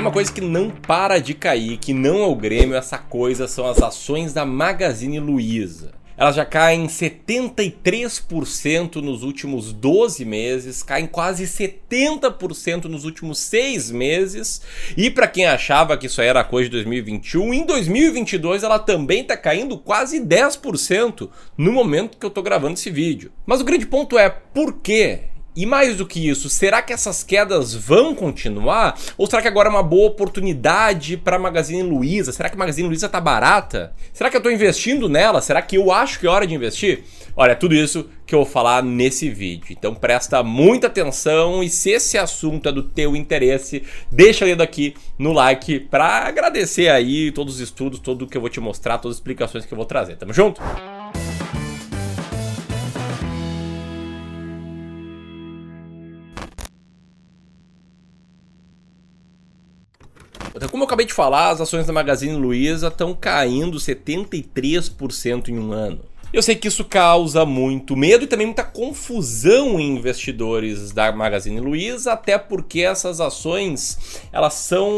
tem uma coisa que não para de cair, que não é o Grêmio, essa coisa são as ações da Magazine Luiza. Elas já caem 73% nos últimos 12 meses, caem quase 70% nos últimos 6 meses. E para quem achava que isso era coisa de 2021, em 2022 ela também está caindo quase 10% no momento que eu estou gravando esse vídeo. Mas o grande ponto é por quê? E mais do que isso, será que essas quedas vão continuar? Ou será que agora é uma boa oportunidade para a Magazine Luiza? Será que Magazine Luiza tá barata? Será que eu estou investindo nela? Será que eu acho que é hora de investir? Olha, é tudo isso que eu vou falar nesse vídeo. Então presta muita atenção e se esse assunto é do teu interesse, deixa dedo aqui no like para agradecer aí todos os estudos, tudo que eu vou te mostrar, todas as explicações que eu vou trazer. Tamo junto? Como eu acabei de falar, as ações da Magazine Luiza estão caindo 73% em um ano. Eu sei que isso causa muito medo e também muita confusão em investidores da Magazine Luiza, até porque essas ações elas são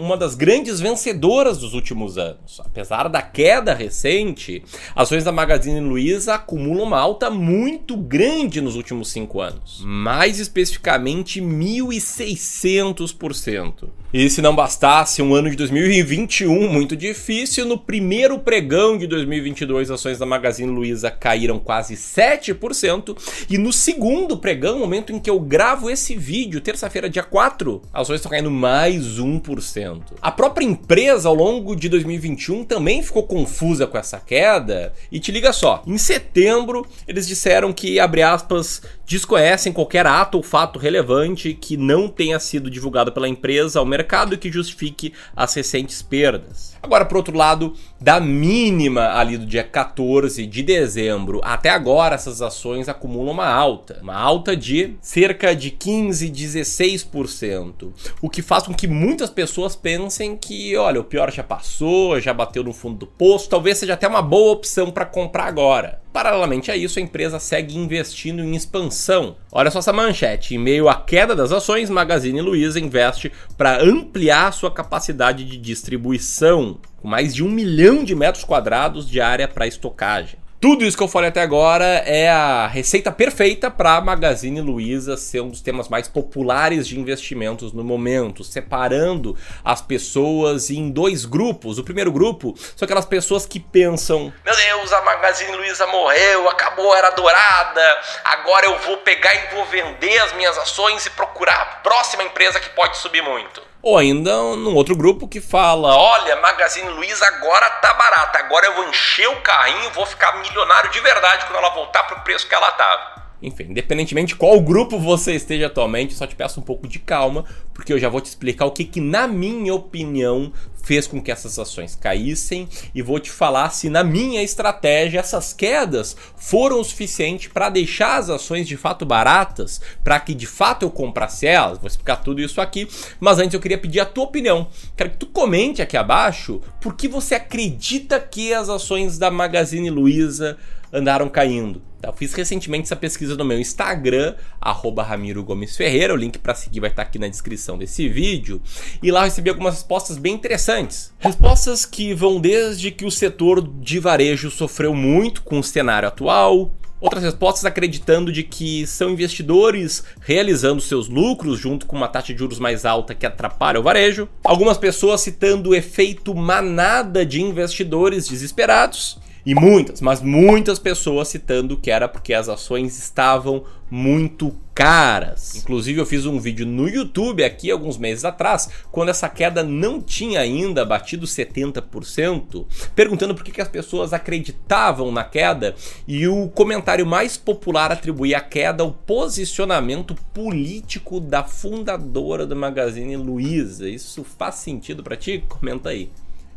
uma das grandes vencedoras dos últimos anos. Apesar da queda recente, ações da Magazine Luiza acumulam uma alta muito grande nos últimos cinco anos, mais especificamente 1.600%. E se não bastasse um ano de 2021 muito difícil, no primeiro pregão de 2022 ações da Magazine Luiza caíram quase 7%, e no segundo pregão, momento em que eu gravo esse vídeo, terça-feira, dia 4, as ações estão caindo mais 1%. A própria empresa ao longo de 2021 também ficou confusa com essa queda, e te liga só, em setembro eles disseram que, abre aspas, desconhecem qualquer ato ou fato relevante que não tenha sido divulgado pela empresa ao mercado e que justifique as recentes perdas. Agora, por outro lado, da mínima ali do dia 14 de dezembro até agora, essas ações acumulam uma alta, uma alta de cerca de 15, 16%, o que faz com que muitas pessoas pensem que, olha, o pior já passou, já bateu no fundo do poço, talvez seja até uma boa opção para comprar agora. Paralelamente a isso, a empresa segue investindo em expansão. Olha só essa manchete: em meio à queda das ações, Magazine Luiza investe para ampliar sua capacidade de distribuição, com mais de um milhão de metros quadrados de área para estocagem. Tudo isso que eu falei até agora é a receita perfeita para a Magazine Luiza ser um dos temas mais populares de investimentos no momento, separando as pessoas em dois grupos. O primeiro grupo são aquelas pessoas que pensam: Meu Deus, a Magazine Luiza morreu, acabou, era dourada, agora eu vou pegar e vou vender as minhas ações e procurar a próxima empresa que pode subir muito. Ou ainda num outro grupo que fala: olha, Magazine Luiza agora tá barata, agora eu vou encher o carrinho vou ficar milionário de verdade quando ela voltar pro preço que ela tava. Enfim, independentemente de qual grupo você esteja atualmente, só te peço um pouco de calma, porque eu já vou te explicar o que, que na minha opinião, fez com que essas ações caíssem e vou te falar se, na minha estratégia, essas quedas foram o suficiente para deixar as ações de fato baratas, para que de fato eu comprasse elas. Vou explicar tudo isso aqui, mas antes eu queria pedir a tua opinião. Quero que tu comente aqui abaixo por que você acredita que as ações da Magazine Luiza andaram caindo. Tá, eu fiz recentemente essa pesquisa no meu Instagram, Ramiro Gomes Ferreira. O link para seguir vai estar tá aqui na descrição desse vídeo. E lá eu recebi algumas respostas bem interessantes. Respostas que vão desde que o setor de varejo sofreu muito com o cenário atual, Outras respostas acreditando de que são investidores realizando seus lucros junto com uma taxa de juros mais alta que atrapalha o varejo. Algumas pessoas citando o efeito manada de investidores desesperados. E muitas, mas muitas pessoas citando que era porque as ações estavam muito caras. Inclusive, eu fiz um vídeo no YouTube aqui alguns meses atrás, quando essa queda não tinha ainda batido 70%, perguntando por que, que as pessoas acreditavam na queda. E o comentário mais popular atribuía a queda ao posicionamento político da fundadora do Magazine Luiza. Isso faz sentido para ti? Comenta aí.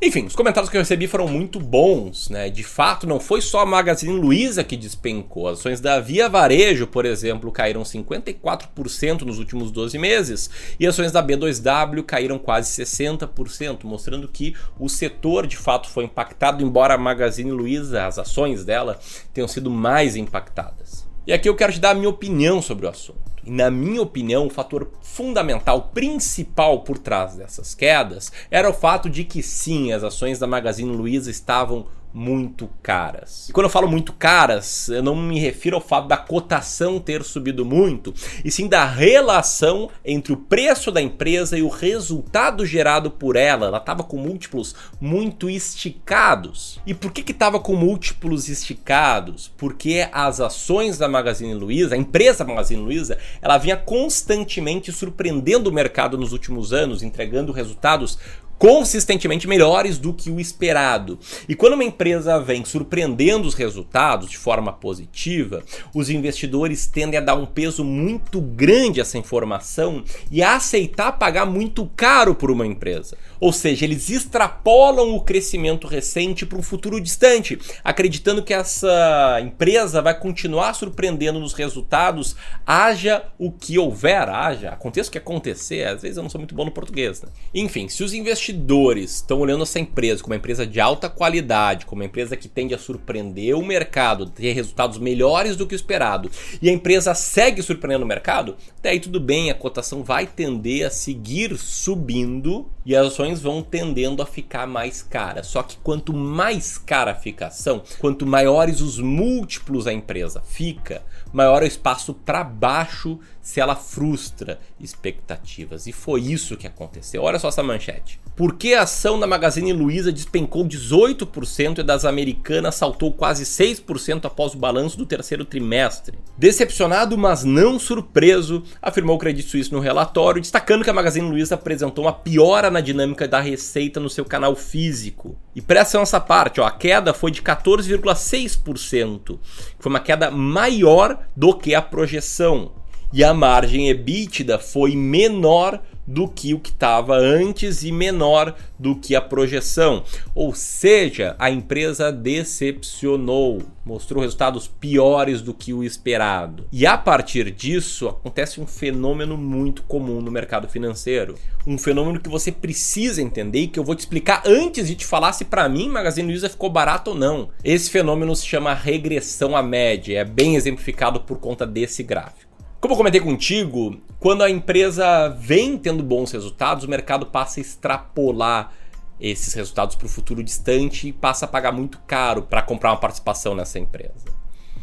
Enfim, os comentários que eu recebi foram muito bons, né? De fato, não foi só a Magazine Luiza que despencou. As ações da Via Varejo, por exemplo, caíram 54% nos últimos 12 meses, e ações da B2W caíram quase 60%, mostrando que o setor de fato foi impactado, embora a Magazine Luiza, as ações dela, tenham sido mais impactadas. E aqui eu quero te dar a minha opinião sobre o assunto. Na minha opinião, o fator fundamental, principal por trás dessas quedas era o fato de que sim, as ações da Magazine Luiza estavam muito caras. E quando eu falo muito caras, eu não me refiro ao fato da cotação ter subido muito, e sim da relação entre o preço da empresa e o resultado gerado por ela. Ela estava com múltiplos muito esticados. E por que que estava com múltiplos esticados? Porque as ações da Magazine Luiza, a empresa Magazine Luiza, ela vinha constantemente surpreendendo o mercado nos últimos anos, entregando resultados consistentemente melhores do que o esperado. E quando uma empresa vem surpreendendo os resultados de forma positiva, os investidores tendem a dar um peso muito grande a essa informação e a aceitar pagar muito caro por uma empresa. Ou seja, eles extrapolam o crescimento recente para um futuro distante, acreditando que essa empresa vai continuar surpreendendo nos resultados, haja o que houver, haja, aconteça o que acontecer. Às vezes eu não sou muito bom no português. Né? Enfim, se os investidores investidores estão olhando essa empresa como uma empresa de alta qualidade, como uma empresa que tende a surpreender o mercado, ter resultados melhores do que o esperado, e a empresa segue surpreendendo o mercado, daí tudo bem, a cotação vai tender a seguir subindo e as ações vão tendendo a ficar mais caras. Só que quanto mais cara fica a ação, quanto maiores os múltiplos a empresa fica, maior é o espaço para baixo se ela frustra expectativas. E foi isso que aconteceu. Olha só essa manchete. Por que a ação da Magazine Luiza despencou 18% e das americanas saltou quase 6% após o balanço do terceiro trimestre? Decepcionado, mas não surpreso, afirmou o Credit Suisse no relatório, destacando que a Magazine Luiza apresentou uma piora na dinâmica da receita no seu canal físico. E presta essa parte, ó, a queda foi de 14,6%, foi uma queda maior do que a projeção. E a margem EBITDA foi menor do que o que estava antes e menor do que a projeção. Ou seja, a empresa decepcionou, mostrou resultados piores do que o esperado. E a partir disso acontece um fenômeno muito comum no mercado financeiro. Um fenômeno que você precisa entender e que eu vou te explicar antes de te falar se para mim Magazine Luiza ficou barato ou não. Esse fenômeno se chama regressão à média, é bem exemplificado por conta desse gráfico. Como eu comentei contigo, quando a empresa vem tendo bons resultados, o mercado passa a extrapolar esses resultados para o futuro distante e passa a pagar muito caro para comprar uma participação nessa empresa.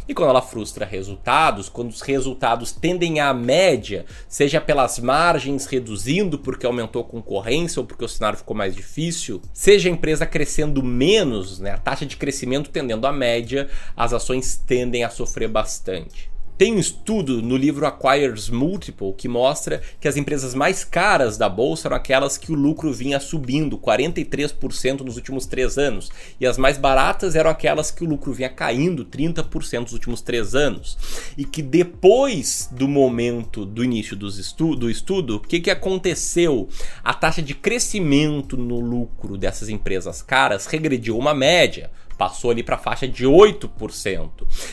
E quando ela frustra resultados, quando os resultados tendem à média, seja pelas margens reduzindo porque aumentou a concorrência ou porque o cenário ficou mais difícil, seja a empresa crescendo menos, né, a taxa de crescimento tendendo à média, as ações tendem a sofrer bastante. Tem um estudo no livro Acquires Multiple que mostra que as empresas mais caras da bolsa eram aquelas que o lucro vinha subindo 43% nos últimos três anos, e as mais baratas eram aquelas que o lucro vinha caindo 30% nos últimos três anos. E que depois do momento do início estu do estudo, o que, que aconteceu? A taxa de crescimento no lucro dessas empresas caras regrediu uma média, passou ali para a faixa de 8%,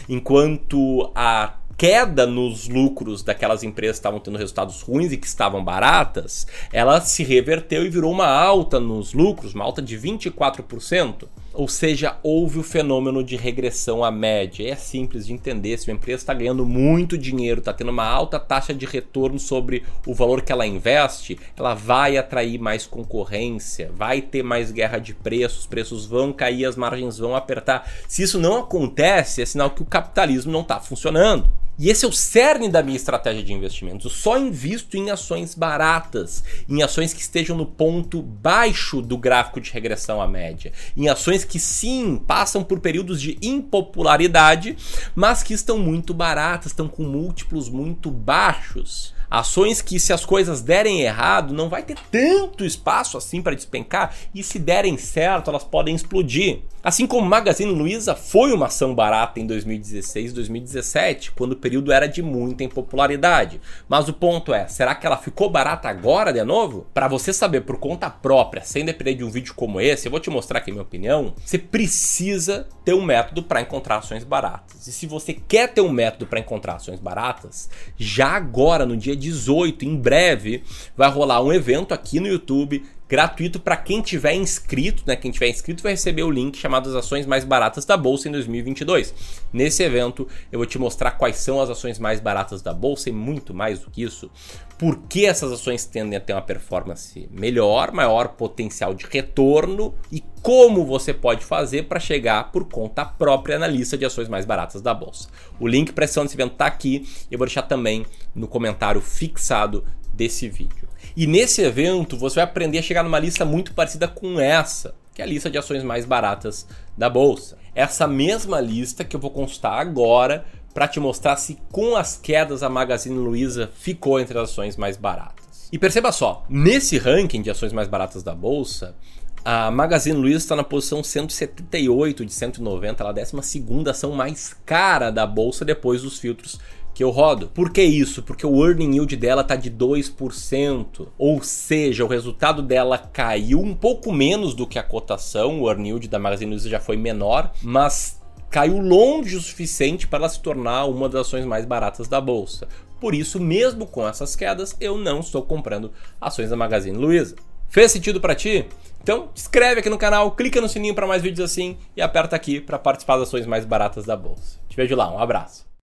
enquanto a queda nos lucros daquelas empresas que estavam tendo resultados ruins e que estavam baratas, ela se reverteu e virou uma alta nos lucros, uma alta de 24%. Ou seja, houve o fenômeno de regressão à média. É simples de entender. Se uma empresa está ganhando muito dinheiro, está tendo uma alta taxa de retorno sobre o valor que ela investe, ela vai atrair mais concorrência, vai ter mais guerra de preços, os preços vão cair, as margens vão apertar. Se isso não acontece, é sinal que o capitalismo não está funcionando. E esse é o cerne da minha estratégia de investimentos. Eu só invisto em ações baratas, em ações que estejam no ponto baixo do gráfico de regressão à média, em ações que sim passam por períodos de impopularidade, mas que estão muito baratas, estão com múltiplos muito baixos. Ações que, se as coisas derem errado, não vai ter tanto espaço assim para despencar, e se derem certo, elas podem explodir. Assim como Magazine Luiza foi uma ação barata em 2016 e 2017, quando o período era de muita impopularidade. Mas o ponto é, será que ela ficou barata agora de novo? Para você saber por conta própria, sem depender de um vídeo como esse, eu vou te mostrar aqui minha opinião, você precisa ter um método para encontrar ações baratas. E se você quer ter um método para encontrar ações baratas, já agora no dia 18, em breve, vai rolar um evento aqui no YouTube gratuito para quem tiver inscrito, né? Quem tiver inscrito vai receber o link chamado as ações mais baratas da bolsa em 2022. Nesse evento eu vou te mostrar quais são as ações mais baratas da bolsa e muito mais do que isso. Por que essas ações tendem a ter uma performance melhor, maior potencial de retorno e como você pode fazer para chegar por conta própria na lista de ações mais baratas da bolsa. O link para esse evento está aqui, eu vou deixar também no comentário fixado desse vídeo. E nesse evento você vai aprender a chegar numa lista muito parecida com essa, que é a lista de ações mais baratas da bolsa. Essa mesma lista que eu vou constar agora para te mostrar se com as quedas a Magazine Luiza ficou entre as ações mais baratas. E perceba só, nesse ranking de ações mais baratas da bolsa, a Magazine Luiza está na posição 178 de 190, ela é a 12 ação mais cara da bolsa depois dos filtros que eu rodo. Por que isso? Porque o earning yield dela tá de 2%, ou seja, o resultado dela caiu um pouco menos do que a cotação, o earning yield da Magazine Luiza já foi menor, mas caiu longe o suficiente para ela se tornar uma das ações mais baratas da bolsa. Por isso, mesmo com essas quedas, eu não estou comprando ações da Magazine Luiza. Fez sentido para ti? Então, inscreve aqui no canal, clica no sininho para mais vídeos assim e aperta aqui para participar das ações mais baratas da bolsa. Te vejo lá, um abraço.